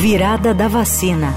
Virada da vacina.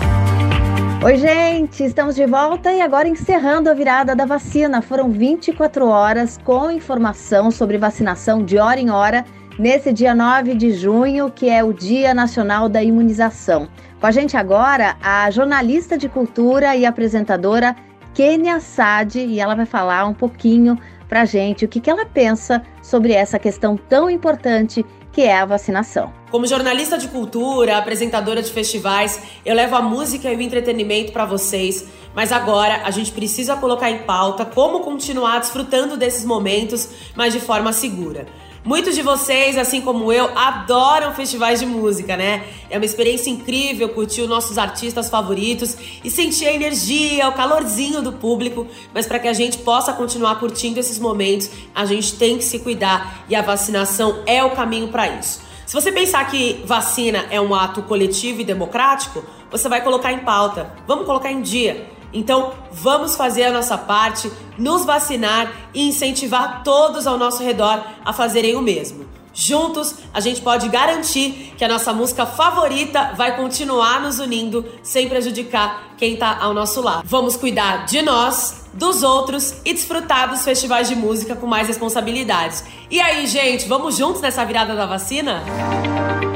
Oi, gente, estamos de volta e agora encerrando a virada da vacina. Foram 24 horas com informação sobre vacinação de hora em hora nesse dia 9 de junho, que é o Dia Nacional da Imunização. Com a gente agora, a jornalista de cultura e apresentadora Kênia Sade, e ela vai falar um pouquinho para a gente o que, que ela pensa sobre essa questão tão importante que é a vacinação. Como jornalista de cultura, apresentadora de festivais, eu levo a música e o entretenimento para vocês. Mas agora a gente precisa colocar em pauta como continuar desfrutando desses momentos, mas de forma segura. Muitos de vocês, assim como eu, adoram festivais de música, né? É uma experiência incrível curtir os nossos artistas favoritos e sentir a energia, o calorzinho do público. Mas para que a gente possa continuar curtindo esses momentos, a gente tem que se cuidar e a vacinação é o caminho para isso. Se você pensar que vacina é um ato coletivo e democrático, você vai colocar em pauta. Vamos colocar em dia. Então, vamos fazer a nossa parte, nos vacinar e incentivar todos ao nosso redor a fazerem o mesmo. Juntos, a gente pode garantir que a nossa música favorita vai continuar nos unindo sem prejudicar quem está ao nosso lado. Vamos cuidar de nós, dos outros e desfrutar dos festivais de música com mais responsabilidades. E aí, gente, vamos juntos nessa virada da vacina?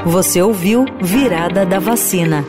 Você ouviu Virada da Vacina.